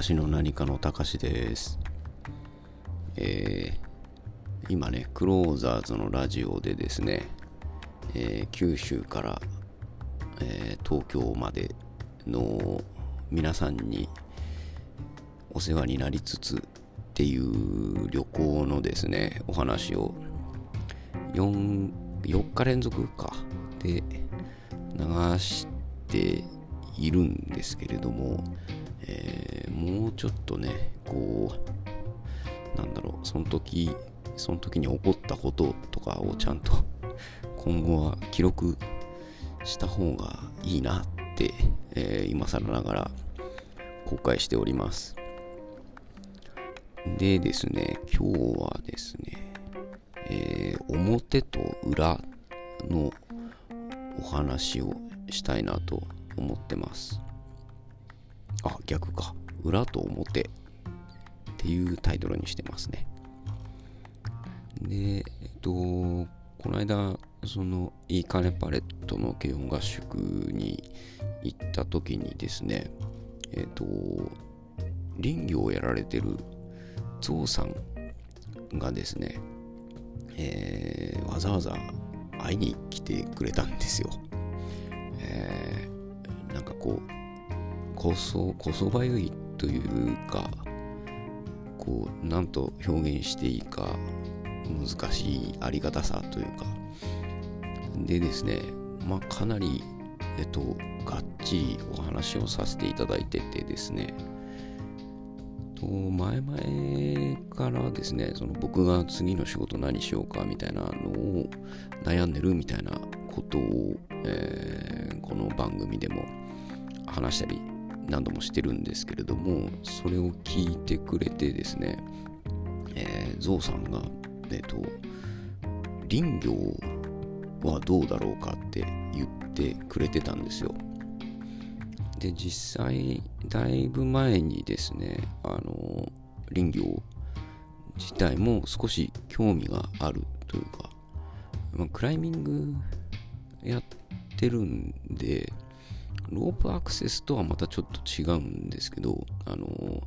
しの何かのたかしです。えー、今ね、クローザーズのラジオでですね、えー、九州から、えー、東京までの皆さんにお世話になりつつっていう旅行のですね、お話を 4, 4日連続かで流しているんですけれども、え、もうちょっとねこうなんだろうその時その時に起こったこととかをちゃんと今後は記録した方がいいなって、えー、今更ながら公開しておりますでですね今日はですね、えー、表と裏のお話をしたいなと思ってます。あ、逆か。裏と表っていうタイトルにしてますね。で、えっと、この間、その、いいカネパレットの軽音合宿に行った時にですね、えっと、林業をやられてるゾウさんがですね、えー、わざわざ会いに来てくれたんですよ。えー、なんかこうこそこそばゆいっというかこうなんと表現していいか難しいありがたさというか。でですねまあかなりえっとがっちりお話をさせていただいててですね。前々からですねその僕が次の仕事何しようかみたいなのを悩んでるみたいなことを、えー、この番組でも話したり何度もしてるんですけれどもそれを聞いてくれてですね、えー、ゾウさんがえっ、ー、と林業はどうだろうかって言ってくれてたんですよ。で実際だいぶ前にですねあの林業自体も少し興味があるというか、まあ、クライミングやってるんで、ロープアクセスとはまたちょっと違うんですけど、あの、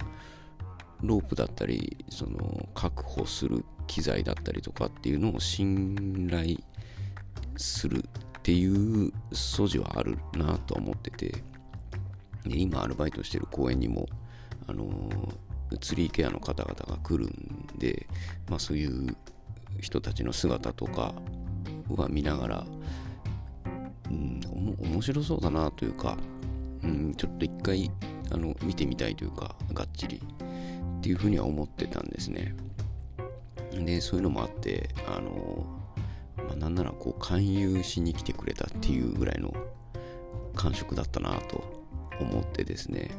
ロープだったり、その、確保する機材だったりとかっていうのを信頼するっていう素地はあるなとは思ってて、で今アルバイトしてる公園にも、あの、ツリーケアの方々が来るんで、まあそういう人たちの姿とかは見ながら、うん、面白そうだなというか、うん、ちょっと一回あの見てみたいというか、がっちりっていうふうには思ってたんですね。で、そういうのもあって、あの、まあ、なんならこう勧誘しに来てくれたっていうぐらいの感触だったなと思ってですね、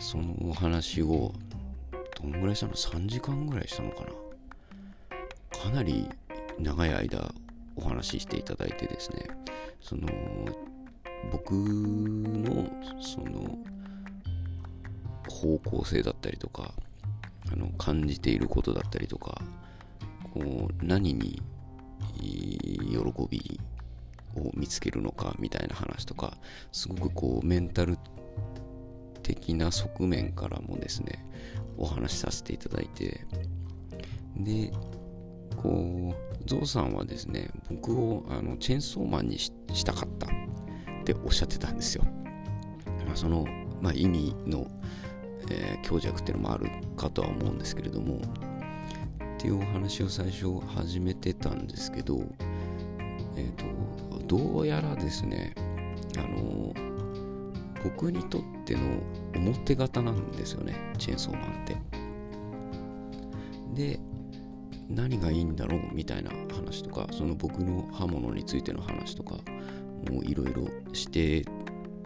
そのお話をどんぐらいしたの ?3 時間ぐらいしたのかな？かなり長い間お話ししていただいてですねその僕のその方向性だったりとかあの感じていることだったりとかこう何に喜びを見つけるのかみたいな話とかすごくこうメンタル的な側面からもですねお話しさせていただいてでこうゾウさんはですね、僕をあのチェーンソーマンにしたかったっておっしゃってたんですよ。まあ、その、まあ、意味の、えー、強弱っていうのもあるかとは思うんですけれども、っていうお話を最初始めてたんですけど、えっ、ー、と、どうやらですね、あの、僕にとっての表型なんですよね、チェーンソーマンって。で、何がいいんだろうみたいな話とかその僕の刃物についての話とかもういろいろして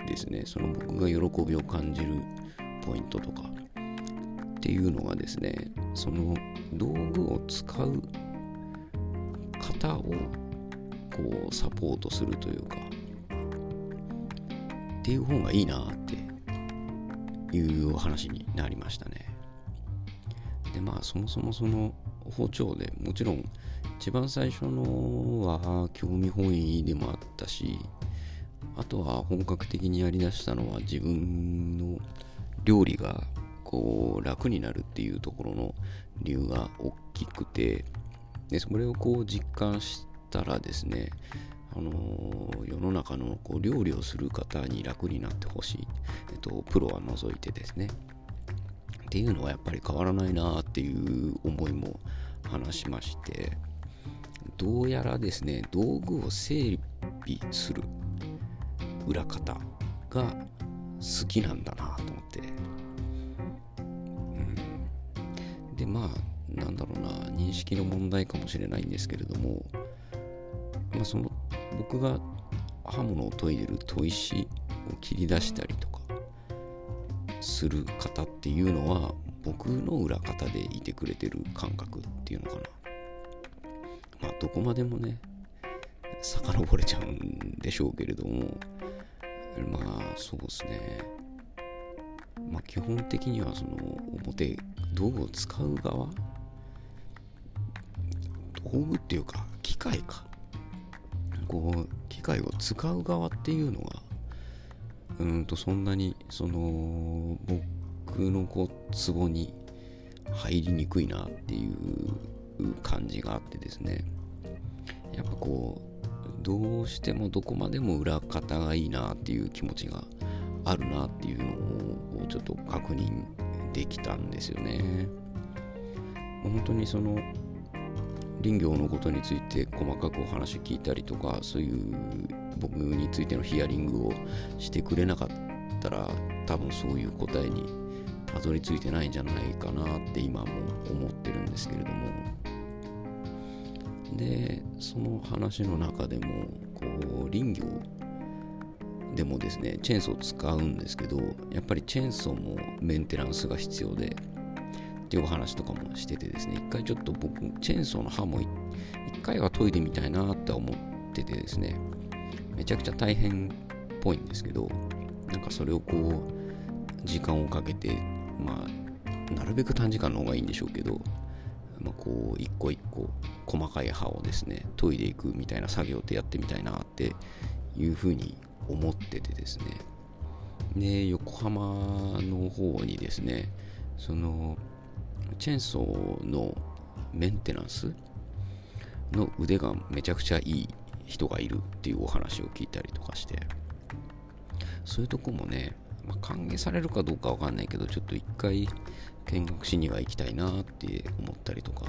ですねその僕が喜びを感じるポイントとかっていうのがですねその道具を使う方をこうサポートするというかっていう方がいいなっていう話になりましたね。でまあそもそもその包丁で。もちろん一番最初のは興味本位でもあったしあとは本格的にやりだしたのは自分の料理がこう楽になるっていうところの理由が大きくてでそれをこう実感したらですねあの、世の中のこう料理をする方に楽になってほしい、えっと、プロは除いてですね。っていうのはやっぱり変わらないなっていう思いも話しましてどうやらですね道具を整備する裏方が好きなんだなと思って、うん、でまあなんだろうな認識の問題かもしれないんですけれども、まあ、その僕が刃物を研いでる砥石を切り出したりとかする方っていうのは僕の裏方でいてくれてる感覚っていうのかな。まあどこまでもね遡れちゃうんでしょうけれどもまあそうですね。まあ基本的にはその表道具を使う側道具っていうか機械か。こう機械を使う側っていうのがうんとそんなにその僕のこうツボに入りにくいなっていう感じがあってですねやっぱこうどうしてもどこまでも裏方がいいなっていう気持ちがあるなっていうのをちょっと確認できたんですよね。本当にその林業のことについて細かくお話聞いたりとかそういう僕についてのヒアリングをしてくれなかったら多分そういう答えにたどり着いてないんじゃないかなって今も思ってるんですけれども。でその話の中でもこう林業でもですねチェーンソー使うんですけどやっぱりチェーンソーもメンテナンスが必要でっていうお話とかもしててですね一回ちょっと僕チェーンソーの刃も一回は研いでみたいなって思っててですねめちゃくちゃ大変っぽいんですけどなんかそれをこう時間をかけてまあなるべく短時間の方がいいんでしょうけどまあ、こう一個一個細かい刃をですね研いでいくみたいな作業ってやってみたいなっていうふうに思っててですね。で横浜の方にですねそのチェーンソーのメンテナンスの腕がめちゃくちゃいい人がいるっていうお話を聞いたりとかしてそういうとこもね、まあ、歓迎されるかどうかわかんないけどちょっと一回見学しには行きたいなって思ったりとか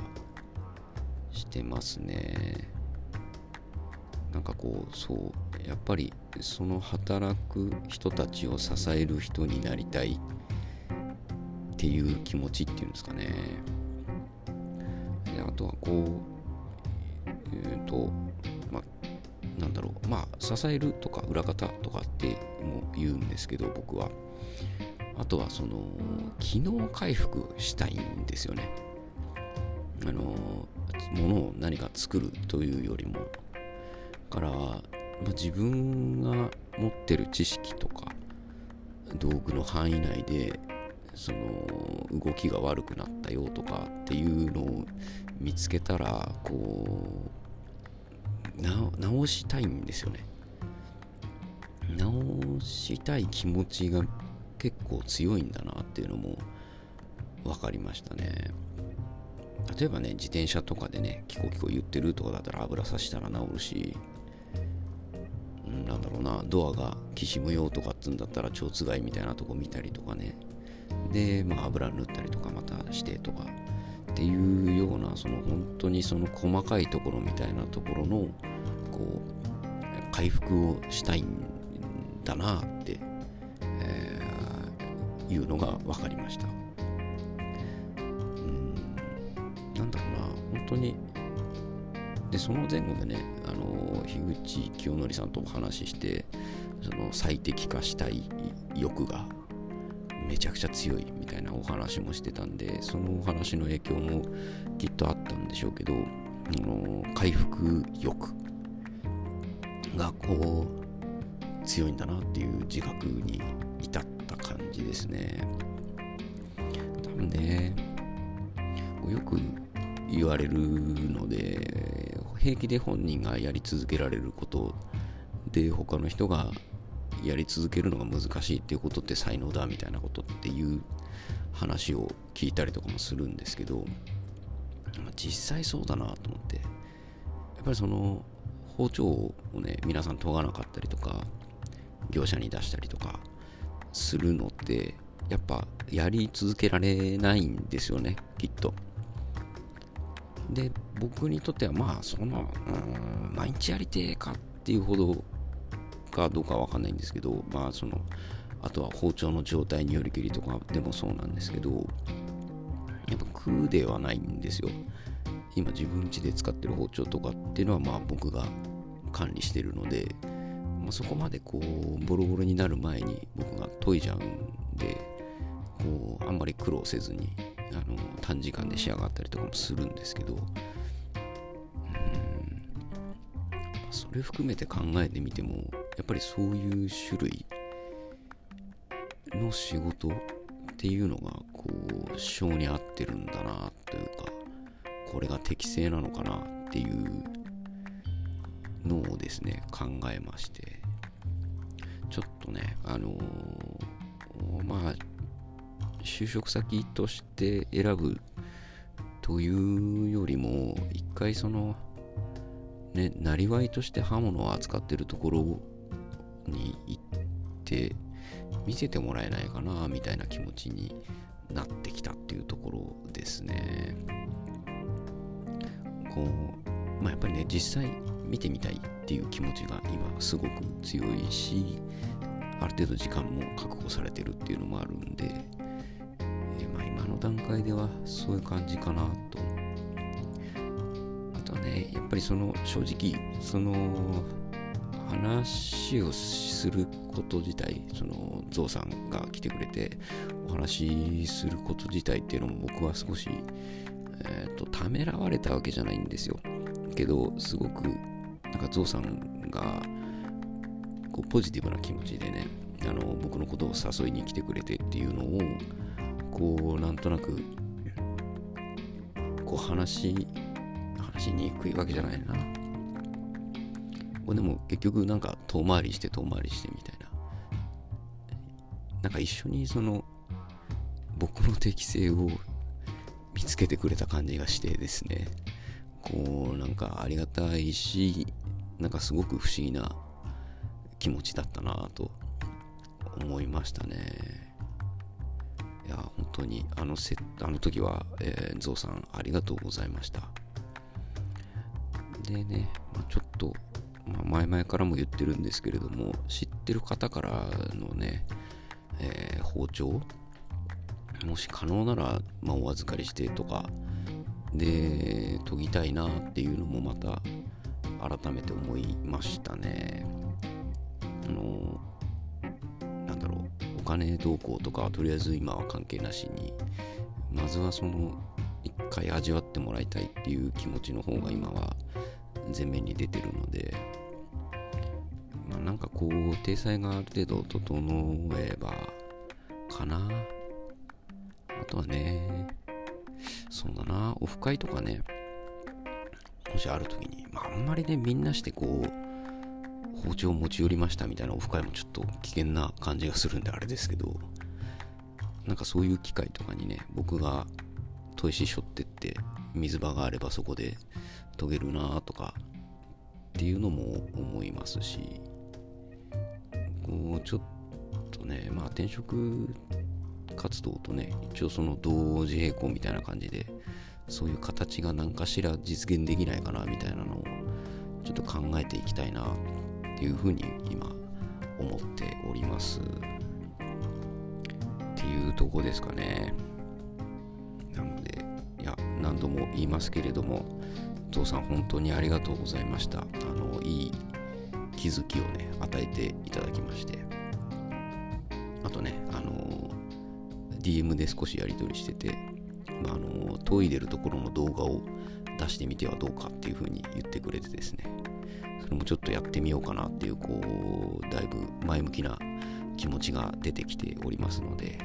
してますね。なんかこうそうやっぱりその働く人たちを支える人になりたいっていう気持ちっていうんですかね。であとはこうえっ、ー、とろう。まあ支えるとか裏方とかっても言うんですけど僕は。あとはその機能回復したいんですよね。あのものを何か作るというよりも。から、ま、自分が持ってる知識とか道具の範囲内でその動きが悪くなったよとかっていうのを見つけたらこう直したいんですよね。直したい気持ちが結構強いんだなっていうのも分かりましたね。例えばね自転車とかでねキコキコ言ってるとかだったら油さしたら治るしなんだろうなドアがきしむよとかっつんだったら蝶つがいみたいなとこ見たりとかね。で、まあ、油塗ったりとかまたしてとか。っていうようなその本当にその細かいところみたいなところのこう回復をしたいんだなっていうのが分かりました。うんなんだろうな本当にでその前後でねあの樋口清則さんとお話ししてその最適化したい欲がめちゃくちゃ強いみたいなお話もしてたんでそのお話の影響もきっとあったんでしょうけどあの回復欲がこう強いんだなっていう自覚に至った感じですね。多分ねよく言われるので平気で本人がやり続けられることで他の人がやり続けるのが難しいっていうことって才能だみたいなことっていう話を聞いたりとかもするんですけど、実際そうだなと思ってやっぱりその包丁をね皆さん研がなかったりとか業者に出したりとかするのってやっぱやり続けられないんですよねきっと。で僕にとってはまあそのうん毎日やりてえかっていうほどかどうかわかんないんですけどまあそのあとは包丁の状態によりけりとかでもそうなんですけどやっぱ空ではないんですよ。今自分家で使ってる包丁とかっていうのはまあ僕が管理してるので、まあ、そこまでこうボロボロになる前に僕が研いじゃうんでこうあんまり苦労せずにあの短時間で仕上がったりとかもするんですけどうん。それ含めて考えてみてもやっぱりそういう種類の仕事っていうのがこう性に合ってるんだなというかこれが適正なのかなっていうのをですね考えまして。ちょっとねあのー、まあ就職先として選ぶというよりも一回そのねなりわいとして刃物を扱ってるところをに行って見せてもらえないかなみたいな気持ちになってきたっていうところですね。こうまあやっぱりね実際見てみたいっていう気持ちが今すごく強いしある程度時間も確保されてるっていうのもあるんで、えまあ、今の段階ではそういう感じかなと。あとはねやっぱりその正直その話をすること自体そのゾウさんが来てくれてお話しすること自体っていうのも僕は少し、えーと、ためらわれたわけじゃないんですよ。けどすごくなんかゾウさんがこうポジティブな気持ちでねあの僕のことを誘いに来てくれてっていうのをこうなんとなくこう話話しにくいわけじゃないな。でも結局なんか遠回りして遠回りしてみたいな。なんか一緒にその僕の適性を見つけてくれた感じがしてですね。こうなんかありがたいしなんかすごく不思議な気持ちだったなと思いましたね。いや本当にあのせあの時は、えー、ゾウさんありがとうございました。でね、まあ、ちょっとまあ、前々からも言ってるんですけれども知ってる方からのね、えー、包丁？もし可能なら、まあ、お預かりしてとかで研ぎたいなっていうのもまた改めて思いましたね。あのなんだろうお金動向とかとりあえず今は関係なしにまずはその一回味わってもらいたいっていう気持ちの方が今は前面に出てるので、まあ、なんかこう、体裁がある程度整えば、かな。あとはね、そうだな、オフ会とかね、もしある時に、まあ、あんまりね、みんなしてこう、包丁を持ち寄りましたみたいなオフ会もちょっと危険な感じがするんであれですけど、なんかそういう機会とかにね、僕が砥石しょってって水場があればそこで研げるなとかっていうのも思いますしこうちょっとねまあ転職活動とね一応その同時並行みたいな感じでそういう形が何かしら実現できないかなみたいなのをちょっと考えていきたいなっていうふうに今思っております。っていうとこですかね。何度も言いますけれども父さん本当にありがとうございました。あの、いい気づきをね、与えていただきまして。あとね、あの、DM で少しやり取りしてて、まあ、あの、研いでるところの動画を出してみてはどうかっていうふうに言ってくれてですね、それもちょっとやってみようかなっていう、こう、だいぶ前向きな気持ちが出てきておりますので、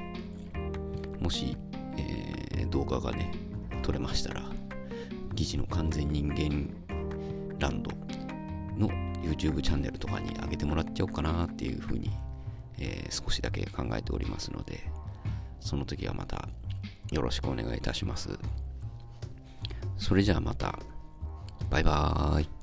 もし、えー、動画がね、取れましたら、疑似の完全人間ランドの YouTube チャンネルとかに上げてもらっちゃおうかなっていうふうにえー、少しだけ考えておりますので、その時はまたよろしくお願いいたします。それじゃあまた、バイバーイ。